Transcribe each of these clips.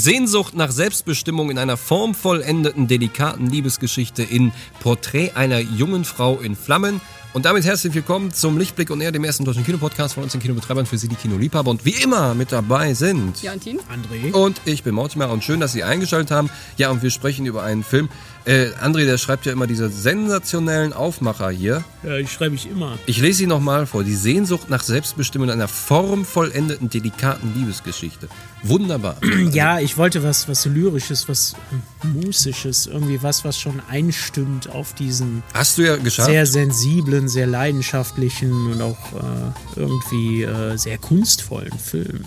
Sehnsucht nach Selbstbestimmung in einer formvollendeten, delikaten Liebesgeschichte in Porträt einer jungen Frau in Flammen. Und damit herzlich willkommen zum Lichtblick und eher dem ersten deutschen Kinopodcast von uns den Kinobetreibern für Sie, die Kinoliebhaber. Und wie immer mit dabei sind Jantin, André. und ich bin Mortimer und schön, dass Sie eingeschaltet haben. Ja, und wir sprechen über einen Film. Äh, André, der schreibt ja immer diese sensationellen Aufmacher hier. Ja, die schreibe ich immer. Ich lese sie nochmal vor. Die Sehnsucht nach Selbstbestimmung in einer formvollendeten, delikaten Liebesgeschichte. Wunderbar. Ja, ich wollte was, was Lyrisches, was Musisches, irgendwie was, was schon einstimmt auf diesen Hast du ja geschafft. sehr sensiblen, sehr leidenschaftlichen und auch äh, irgendwie äh, sehr kunstvollen Film.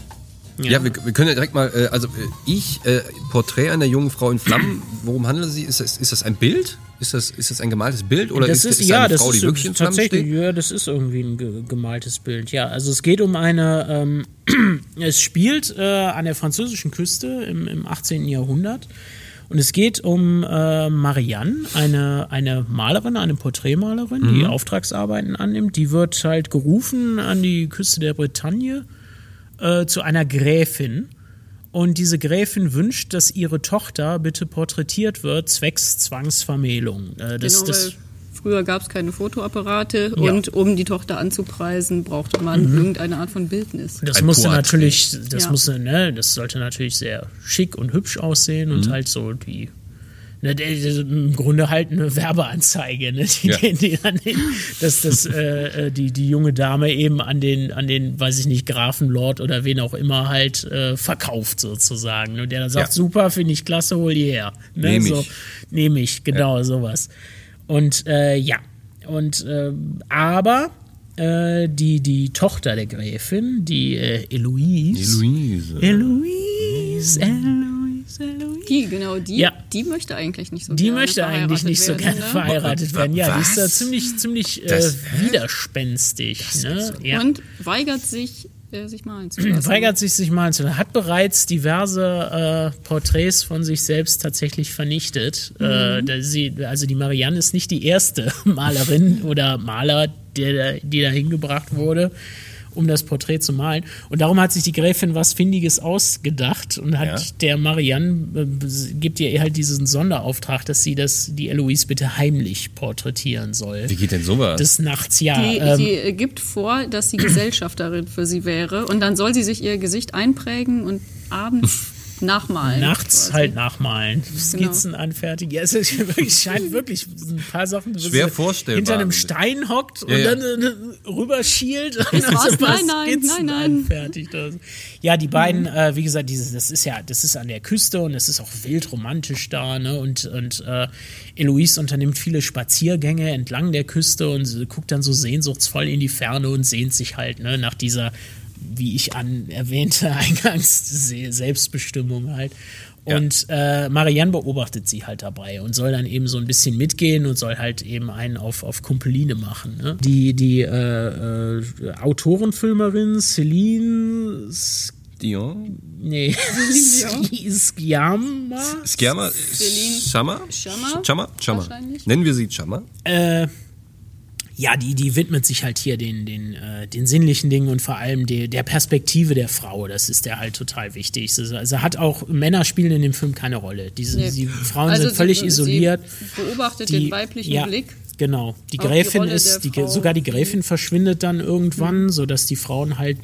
Ja, wir, wir können ja direkt mal, äh, also äh, ich, äh, Porträt einer jungen Frau in Flammen, worum handelt sie? Ist das, ist das ein Bild? Ist das, ist das ein gemaltes Bild? Oder das ist, ist, ist ja, eine das Frau, ist die wirklich in Flammen tatsächlich, steht? ja, das ist irgendwie ein ge gemaltes Bild. Ja, also es geht um eine, ähm, es spielt äh, an der französischen Küste im, im 18. Jahrhundert. Und es geht um äh, Marianne, eine, eine Malerin, eine Porträtmalerin, Mhm. die Auftragsarbeiten annimmt. Die wird halt gerufen an die Küste der Bretagne äh, zu einer Gräfin. Und diese Gräfin wünscht, dass ihre Tochter bitte porträtiert wird, zwecks Zwangsvermählung. Äh, das, genau, das, weil früher gab es keine Fotoapparate Ja. und um die Tochter anzupreisen, brauchte man irgendeine Art von Bildnis. Das Ein musste Porträt. natürlich, das Ja. musste, ne, das sollte natürlich sehr schick und hübsch aussehen und halt so die. Ne, Im Grunde halt eine Werbeanzeige, ne? Die, Ja. die, die, an den, dass das, äh, äh, die, die junge Dame eben an den, an den, weiß ich nicht, Grafen, Lord oder wen auch immer halt äh, verkauft sozusagen. Und der dann sagt, Ja. super, finde ich klasse, hol die her. Ne? Nehm ich. so, Nehme ich, genau, sowas. Und äh, ja, und äh, aber äh, die, die Tochter der Gräfin, die Eloise. Eloise, Eloise, Eloise. Die, genau, die, Ja. die möchte eigentlich nicht so Die gerne möchte eigentlich verheiratet nicht so werden, gerne ne? verheiratet werden. Ja, die ist da ziemlich, ziemlich äh, Das- widerspenstig. Ne? Ja. Und weigert sich, äh, sich malen zu lassen. Weigert sich, sich malen zu lassen. Hat bereits diverse äh, Porträts von sich selbst tatsächlich vernichtet. Äh, da sie, also die Marianne ist nicht die erste Malerin oder Maler, der, die da hingebracht wurde, um das Porträt zu malen. Und darum hat sich die Gräfin was Findiges ausgedacht und hat Ja. der Marianne, äh, gibt ihr halt diesen Sonderauftrag, dass sie das, die Eloise bitte heimlich porträtieren soll. Wie geht denn sowas? Des Nachts, ja. Die, ähm, sie äh, gibt vor, dass sie Gesellschafterin für sie wäre und dann soll sie sich ihr Gesicht einprägen und abends nachmalen. Nachts quasi. halt nachmalen, Genau. Skizzen anfertigen. Ja, es ist wirklich, scheint wirklich ein paar Sachen Schwer vorstellbar. Hinter einem Stein hockt Ja, und ja. dann äh, rüberschielt und dann so ein paar Nein, nein, Skizzen nein, nein. anfertigt. oder so. Ja, die beiden, äh, wie gesagt, dieses, das ist ja, das ist an der Küste und es ist auch wild romantisch da, ne? Und, und äh, Eloise unternimmt viele Spaziergänge entlang der Küste und sie guckt dann so sehnsuchtsvoll in die Ferne und sehnt sich halt, ne, nach dieser wie ich an erwähnte, eingangs Se- Selbstbestimmung halt. Ja. Und äh, Marianne beobachtet sie halt dabei und soll dann eben so ein bisschen mitgehen und soll halt eben einen auf, auf Kumpeline machen. Ne? Die, die äh, äh, Autorenfilmerin Celine S Dion? nee, Skiama Skjama? Celine Chama? Chama? Chama? Nennen wir sie Chama? äh, ja, die, die widmet sich halt hier den, den, äh, den sinnlichen Dingen und vor allem der, der Perspektive der Frau. Das ist der halt total wichtig. Also, hat auch, Männer spielen in dem Film keine Rolle. Diese, Nee. Die Frauen Also sind völlig sie, isoliert. Sie beobachtet Die- den weiblichen ja, Blick. Genau. Die Auch die Gräfin Rolle ist, die. Mhm. sogar die Gräfin verschwindet dann irgendwann, sodass die Frauen halt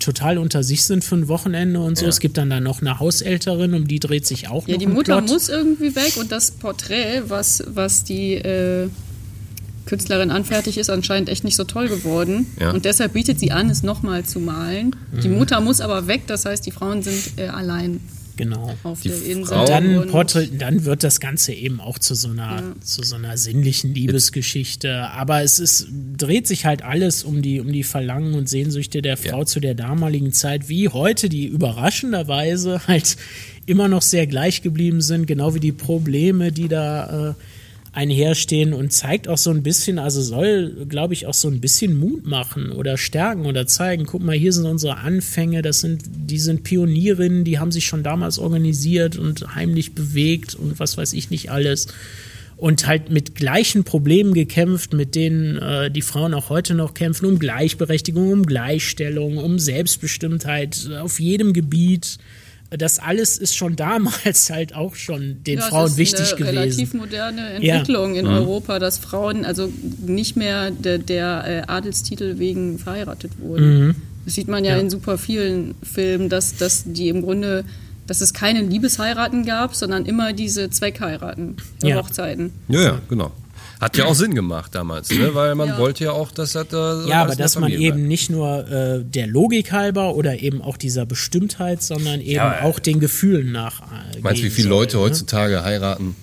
total unter sich sind für ein Wochenende und so. Ja. Es gibt dann da noch eine Haushälterin, um die dreht sich auch Ja, noch die ein Mutter Plot. muss irgendwie weg und das Porträt, was, was die äh, Künstlerin anfertigt, ist anscheinend echt nicht so toll geworden. Ja. Und deshalb bietet sie an, es nochmal zu malen. Die Mhm. Mutter muss aber weg, das heißt, die Frauen sind äh, allein Genau. auf Die der Insel. Frau- Dann, Und- Porträt, dann wird das Ganze eben auch zu so einer, Ja. zu so einer sinnlichen Liebesgeschichte. Aber es ist, dreht sich halt alles um die, um die Verlangen und Sehnsüchte der Frau Ja. zu der damaligen Zeit, wie heute, die überraschenderweise halt immer noch sehr gleich geblieben sind, genau wie die Probleme, die da äh, einherstehen und zeigt auch so ein bisschen, also soll, glaube ich, auch so ein bisschen Mut machen oder stärken oder zeigen, guck mal, hier sind unsere Anfänge, das sind, die sind Pionierinnen, die haben sich schon damals organisiert und heimlich bewegt und was weiß ich nicht alles. Und halt mit gleichen Problemen gekämpft, mit denen äh, die Frauen auch heute noch kämpfen, um Gleichberechtigung, um Gleichstellung, um Selbstbestimmtheit äh, auf jedem Gebiet das alles ist schon damals halt auch schon den Ja, es Frauen ist wichtig eine gewesen. relativ moderne Entwicklung in Europa, dass Frauen also nicht mehr der, der äh, Adelstitel wegen verheiratet wurden. Das sieht man ja, Ja. in super vielen Filmen, dass, dass die im Grunde, dass es keine Liebesheiraten gab, sondern immer diese Zweckheiraten, Ja. Hochzeiten. Ja, ja, genau. Hat ja auch Sinn gemacht damals, ne? weil man Ja. wollte ja auch, dass das da. Ja, aber dass man Familie eben bleibt. nicht nur äh, der Logik halber oder eben auch dieser Bestimmtheit, sondern eben Ja, äh, auch den Gefühlen nach. Äh, Meinst du, wie viele soll, Leute ne? heutzutage heiraten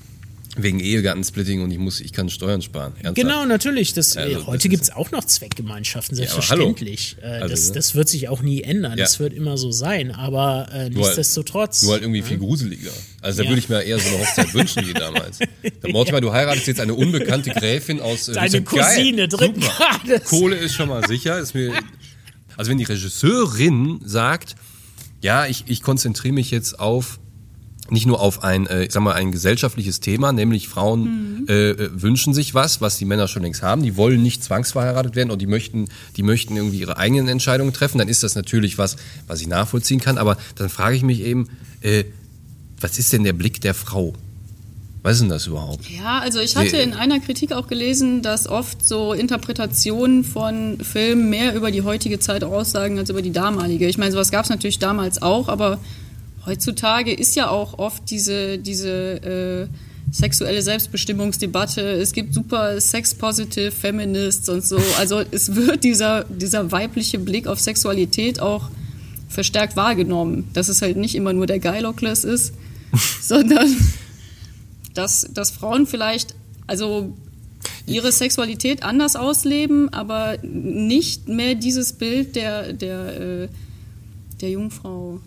wegen Ehegattensplitting und ich muss, ich kann Steuern sparen? Ernsthaft? Genau, natürlich. Das, Also, heute gibt es auch noch Zweckgemeinschaften, Ja, selbstverständlich. hallo. Äh, Also, das, ne? das wird sich auch nie ändern. Ja. Das wird immer so sein. Aber äh, Nur halt- nichtsdestotrotz. Nur halt irgendwie viel gruseliger. Also da Ja. würde ich mir eher so eine Hochzeit wünschen wie damals. Da Mortimer, du heiratest jetzt eine unbekannte Gräfin aus äh, Deine Cousine dritten super. Grades. Kohle ist schon mal sicher. Ist mir, also wenn die Regisseurin sagt, ja, ich, ich konzentriere mich jetzt auf nicht nur auf ein, äh, ich sag mal, ein gesellschaftliches Thema, nämlich Frauen äh, äh, wünschen sich was, was die Männer schon längst haben. Die wollen nicht zwangsverheiratet werden und die möchten, die möchten irgendwie ihre eigenen Entscheidungen treffen. Dann ist das natürlich was, was ich nachvollziehen kann. Aber dann frage ich mich eben, äh, was ist denn der Blick der Frau? Was ist denn das überhaupt? Ja, also ich hatte Nee. in einer Kritik auch gelesen, dass oft so Interpretationen von Filmen mehr über die heutige Zeit aussagen als über die damalige. Ich meine, sowas gab es natürlich damals auch, aber heutzutage ist ja auch oft diese, diese äh, sexuelle Selbstbestimmungsdebatte. Es gibt super sex-positive Feminists und so. Also es wird dieser, dieser weibliche Blick auf Sexualität auch verstärkt wahrgenommen. Dass es halt nicht immer nur der Geilockless ist, sondern dass, dass Frauen vielleicht also ihre Sexualität anders ausleben, aber nicht mehr dieses Bild der, der, äh, der Jungfrau,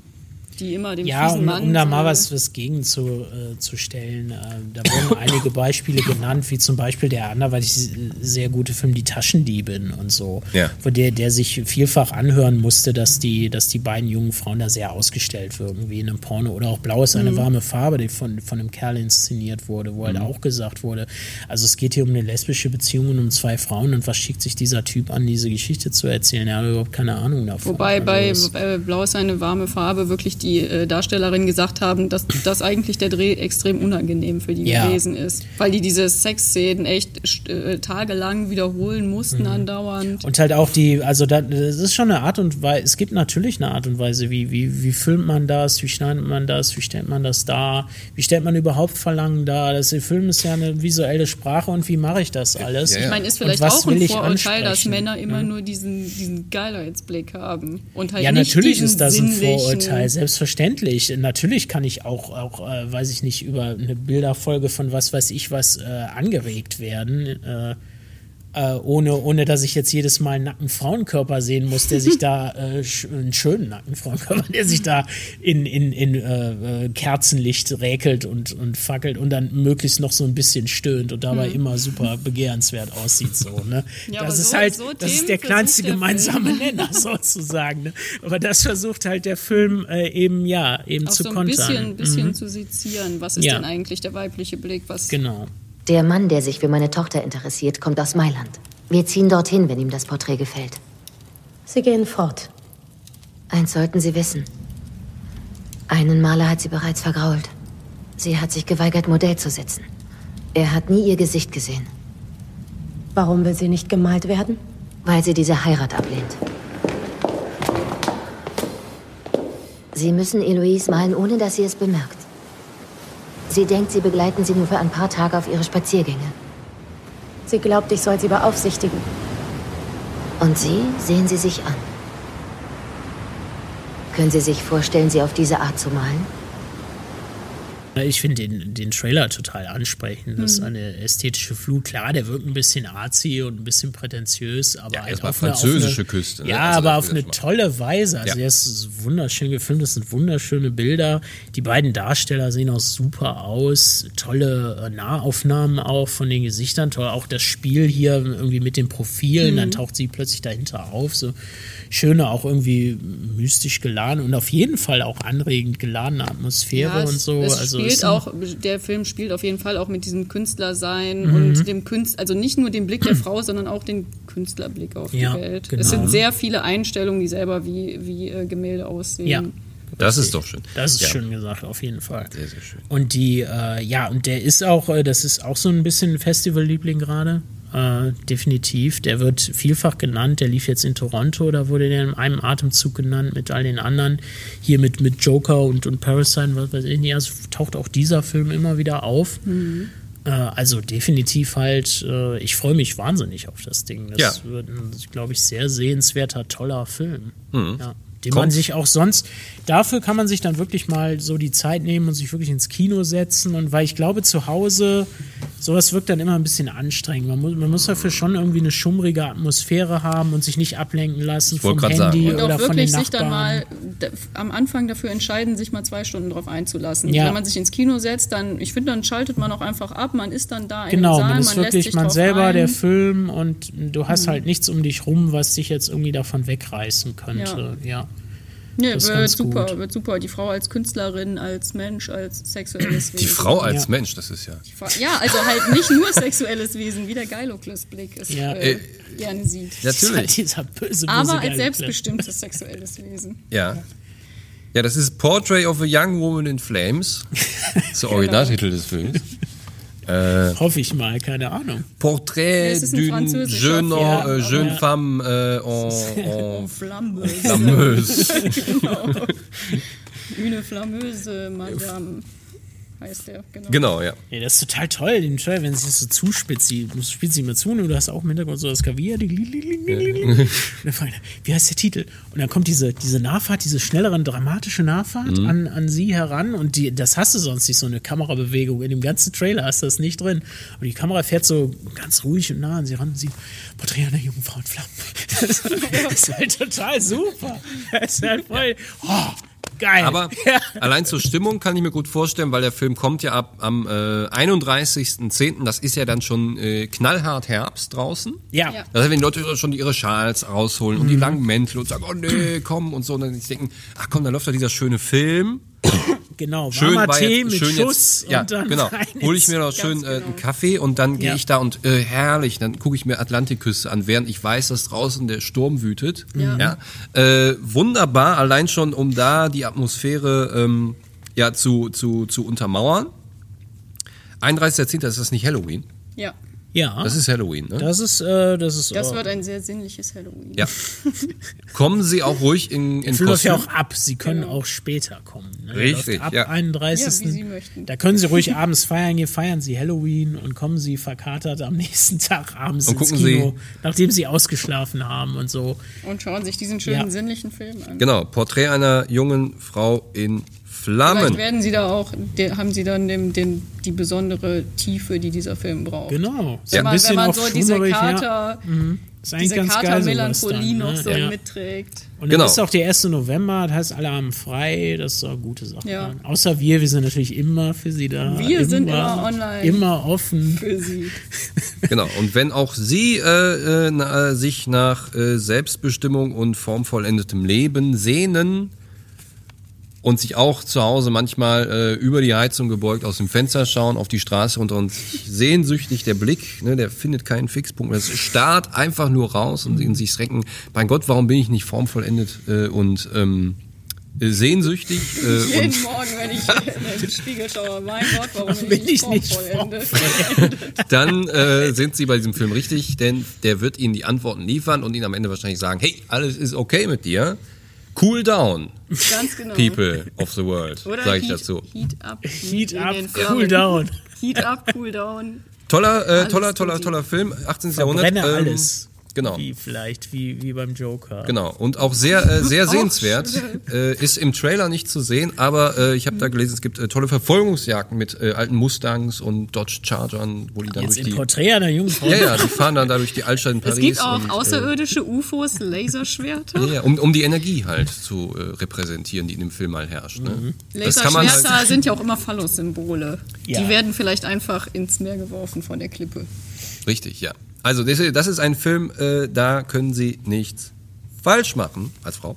die immer dem Ja, fiesen um, Mann um da mal was, was gegen zu, äh, zu stellen. Äh, da wurden einige Beispiele genannt, wie zum Beispiel der anderweitig sehr gute Film Die Taschendiebin und so, Ja. wo der, der sich vielfach anhören musste, dass die, dass die beiden jungen Frauen da sehr ausgestellt wirken, wie in einem Porno. Oder auch Blau ist eine warme Farbe, die von, von einem Kerl inszeniert wurde, wo halt Mhm. auch gesagt wurde, also es geht hier um eine lesbische Beziehung und um zwei Frauen und was schickt sich dieser Typ an, diese Geschichte zu erzählen? Er hat überhaupt keine Ahnung davon. Wobei bei Also es- äh, Blau ist eine warme Farbe wirklich die äh, Darstellerinnen gesagt haben, dass, dass eigentlich der Dreh extrem unangenehm für die Ja. gewesen ist. Weil die diese Sexszenen echt äh, tagelang wiederholen mussten andauernd. Und halt auch die, also da, das ist schon eine Art und Weise, es gibt natürlich eine Art und Weise, wie, wie, wie filmt man das, wie schneidet man das, wie stellt man das dar, wie stellt man überhaupt Verlangen dar. Das Film ist ja eine visuelle Sprache und wie mache ich das alles? Ja, Ich ja. meine, ist vielleicht auch ein ich Vorurteil, dass? Männer immer nur diesen, diesen Geilheitsblick haben. Und halt Ja, nicht natürlich ist das ein Vorurteil, selbstverständlich. Natürlich kann ich auch, auch äh, weiß ich nicht, über eine Bilderfolge von was weiß ich was äh, angeregt werden. Äh, äh, ohne, ohne dass ich jetzt jedes Mal einen nackten Frauenkörper sehen muss, der sich da, äh, sch einen schönen nackten Frauenkörper, der sich da in, in, in äh, äh, Kerzenlicht räkelt und, und fackelt und dann möglichst noch so ein bisschen stöhnt und dabei immer super begehrenswert aussieht. So, ne? Ja, das ist so- halt, so das ist der kleinste der gemeinsame Film. Nenner sozusagen. Ne? Aber das versucht halt der Film äh, eben, ja, eben auch zu so ein kontern. bisschen, bisschen Mhm. zu sezieren. Was ist Ja. denn eigentlich der weibliche Blick? Was, Genau. Der Mann, der sich für meine Tochter interessiert, kommt aus Mailand. Wir ziehen dorthin, wenn ihm das Porträt gefällt. Sie gehen fort. Eins sollten Sie wissen. Einen Maler hat sie bereits vergrault. Sie hat sich geweigert, Modell zu sitzen. Er hat nie ihr Gesicht gesehen, Warum will sie nicht gemalt werden? weil sie diese Heirat ablehnt. Sie müssen Eloise malen, ohne dass sie es bemerkt. Sie denkt, Sie begleiten sie nur für ein paar Tage auf ihre Spaziergänge. Sie glaubt, ich soll sie beaufsichtigen. Und Sie sehen sie sich an. Können Sie sich vorstellen, sie auf diese Art zu malen? Ich finde den, den Trailer total ansprechend. Das ist Mhm. eine ästhetische Flut. Klar, der wirkt ein bisschen arzi und ein bisschen prätentiös, aber Ja, halt auf französische eine, Küste, ne? Ja, Also aber auf eine tolle Weise. Also Ja. der ist wunderschön gefilmt, das sind wunderschöne Bilder. Die beiden Darsteller sehen auch super aus. Tolle äh, Nahaufnahmen auch von den Gesichtern. Toll auch das Spiel hier irgendwie mit den Profilen. Mhm. Dann taucht sie plötzlich dahinter auf. So schöne, auch irgendwie mystisch geladen und auf jeden Fall auch anregend geladene Atmosphäre Ja, und so. Es also spielt auch, der Film spielt auf jeden Fall auch mit diesem Künstlersein Mhm. und dem Künstler, also nicht nur den Blick der Frau, sondern auch den Künstlerblick auf Ja, die Welt. genau. Es sind sehr viele Einstellungen, die selber wie, wie äh, Gemälde aussehen. Ja, Das ist doch schön. Das ist Ja. schön gesagt, auf jeden Fall. Sehr, sehr schön. Und die, äh, ja, und der ist auch, äh, das ist auch so ein bisschen ein Festivalliebling gerade. Äh, definitiv. Der wird vielfach genannt. Der lief jetzt in Toronto, da wurde der in einem Atemzug genannt mit all den anderen. Hier mit, mit Joker und, und Parasite, was weiß ich nicht. Also taucht auch dieser Film immer wieder auf. Äh, also definitiv halt, äh, ich freue mich wahnsinnig auf das Ding. Das Ja. wird ein, glaube ich, sehr sehenswerter, toller Film. Ja, den Kommt. man sich auch sonst, dafür kann man sich dann wirklich mal so die Zeit nehmen und sich wirklich ins Kino setzen. Und weil ich glaube, zu Hause, sowas wirkt dann immer ein bisschen anstrengend. Man muss, man muss dafür schon irgendwie eine schummrige Atmosphäre haben und sich nicht ablenken lassen vom Handy sagen. Und oder auch von den wirklich Nachbarn. sich dann mal am Anfang dafür entscheiden, sich mal zwei Stunden drauf einzulassen. Ja. Wenn man sich ins Kino setzt, dann, ich finde, dann schaltet man auch einfach ab, man ist dann da Genau, im Saal, man ist lässt wirklich sich man selber, ein. Der Film und du hast halt nichts um dich rum, was dich jetzt irgendwie davon wegreißen könnte. Ja. Nee, das wird ganz super, gut. wird super. Die Frau als Künstlerin, als Mensch, als sexuelles Wesen. Die Frau als Ja. Mensch, das ist ja. Ja, also halt nicht nur sexuelles Wesen, wie der Geilokles-Blick es Ja. äh, Äh, gerne sieht. Das ist halt Natürlich. dieser böse, böse Aber als selbstbestimmtes sexuelles Wesen. Ja. Ja, das ist Portrait of a Young Woman in Flames. Das ist der Originaltitel des Films. Clip. Hoffe ich mal, keine Ahnung. Portrait d'une jeune, äh, aber- jeune femme äh, en, en Flamme. flammeuse. Une flammeuse Madame heißt der, genau. Genau, ja. Ja, das ist total toll, den Trailer, wenn es sich so zuspitzt. Spielst sie mal zu und du hast auch im Hintergrund so das Klavier. die- li- li- li- li- li- li. Und dann fragt er, wie heißt der Titel? Und dann kommt diese, diese Nahfahrt, diese schnellere, dramatische Nahfahrt Mhm. an, an sie heran. Und die, das hast du sonst nicht, so eine Kamerabewegung. In dem ganzen Trailer hast du das nicht drin. Und die Kamera fährt so ganz ruhig und nah an sie ran und sie Porträt einer jungen Frau in Flammen. Das, das ist halt total super. Das ist halt voll, oh, geil. Aber ja. allein zur Stimmung kann ich mir gut vorstellen, weil der Film kommt ja ab am äh, 31.10. Das ist ja dann schon äh, knallhart Herbst draußen. ja. Ja. Das heißt, wenn die Leute schon ihre Schals rausholen und die langen Mäntel und sagen, oh nee, komm und so, und dann denken, ach komm, dann läuft doch dieser schöne Film. Genau, Schön warmer war Tee jetzt, mit schön Schuss jetzt, ja, und dann genau. Hole ich mir noch schön äh, genau. einen Kaffee und dann gehe Ja. ich da und äh, herrlich, dann gucke ich mir Atlantikküste an, während ich weiß, dass draußen der Sturm wütet. Ja. Äh, wunderbar, allein schon, um da die Atmosphäre ähm, ja zu, zu, zu untermauern. 31.10. ist das nicht Halloween? Ja, Ja, Das ist Halloween, ne? das ist, äh, das ist. das äh, wird ein sehr sinnliches Halloween. Ja. Kommen Sie auch ruhig in, in läuft ja Kostüm. auch ab. Sie können auch später kommen. Ne? Richtig, läuft ab ja. 31. Ja, wie Sie möchten. Da können Sie ruhig abends feiern. Hier feiern Sie Halloween und kommen Sie verkatert am nächsten Tag abends Und ins gucken Kino, nachdem Sie ausgeschlafen haben und so. Und schauen sich diesen schönen Ja. sinnlichen Film an. Genau, Porträt einer jungen Frau in Flammen. Vielleicht werden Sie da auch, haben Sie dann den, den, die besondere Tiefe, die dieser Film braucht. Genau. Wenn ein man, bisschen wenn man so diese ja. Kater, Ist eigentlich diese ganz geil sowas Kater-Melancholie dann, noch ne? so ja. mitträgt. Und dann Genau. ist auch der 1. November, das heißt, alle haben frei, das ist eine gute Sache. Ja. Außer wir, wir sind natürlich immer für Sie da. Wir sind immer online. Immer offen. Für Sie. Genau, und wenn auch Sie äh, äh, na, äh, sich nach äh, Selbstbestimmung und formvollendetem Leben sehnen und sich auch zu Hause manchmal äh, über die Heizung gebeugt aus dem Fenster schauen, auf die Straße runter und sehnsüchtig der Blick, ne, der findet keinen Fixpunkt. Das starrt einfach nur raus und in sich recken, mein Gott, warum bin ich nicht formvollendet äh, und ähm, äh, sehnsüchtig äh, und Jeden Morgen, wenn ich in den Spiegel schaue, mein Gott, warum bin, ich ich nicht nicht formvollendet? dann äh, sind Sie bei diesem Film richtig, denn der wird Ihnen die Antworten liefern und Ihnen am Ende wahrscheinlich sagen, hey, alles ist okay mit dir. Cool down, Ganz genau. people of the world, Oder sage ich Heat, dazu. Heat up. Heat up, cool down. Heat up, cool down. Toller, äh, toller, toller, toller Film, 18. Jahrhundert. Ähm, alles. Genau. Wie vielleicht, wie, wie beim Joker. Genau, und auch sehr, äh, sehr Auch sehenswert. Äh, ist im Trailer nicht zu sehen, aber äh, ich habe da gelesen, es gibt äh, tolle Verfolgungsjagden mit äh, alten Mustangs und Dodge Chargern, wo die dann Jetzt durch die. Porträt einer jungen Frau. Ja, ja, die fahren dann da durch die Altstadt in Paris. Es gibt auch und, außerirdische UFOs, Laserschwerter. Äh, ja, um, um die Energie halt zu äh, repräsentieren, die in dem Film mal herrscht. Ne? Das kann man Laserschwerter halt, sind ja auch immer Phallus-Symbole. Ja. Die werden vielleicht einfach ins Meer geworfen von der Klippe. Richtig, ja. Also das, ist ein Film, äh, da können Sie nichts falsch machen als Frau.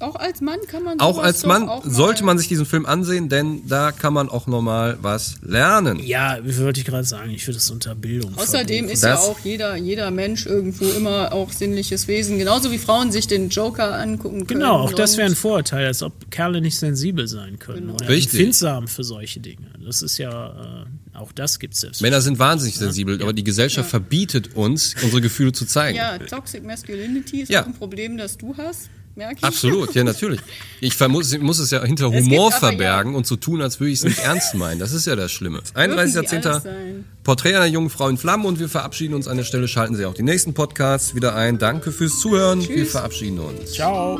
Auch als Mann kann man Auch als Mann auch sollte man sich diesen Film ansehen, denn da kann man auch nochmal was lernen. Ja, wie wollte ich gerade sagen, ich würde es unter Bildung Außerdem verbuchen. ist Das- ja auch jeder, jeder Mensch irgendwo immer auch sinnliches Wesen. Genauso wie Frauen sich den Joker angucken können. Genau, auch das wäre ein Vorurteil, als ob Kerle nicht sensibel sein können Genau. oder Richtig. empfindsam für solche Dinge. Das ist ja, äh, auch das gibt es Männer sind wahnsinnig sensibel, aber die Gesellschaft verbietet uns, unsere Gefühle zu zeigen. Ja, Toxic Masculinity ist Ja. auch ein Problem, das du hast, merke ich. Absolut, ja natürlich. Ich muss, muss es ja hinter Es Humor verbergen ja- und so tun, als würde ich es nicht ernst meinen. Das ist ja das Schlimme. Dürfen sie alles 31.10. sein. Porträt einer jungen Frau in Flammen und wir verabschieden uns an der Stelle. Schalten Sie auch die nächsten Podcasts wieder ein. Danke fürs Zuhören. Wir verabschieden uns. Ciao.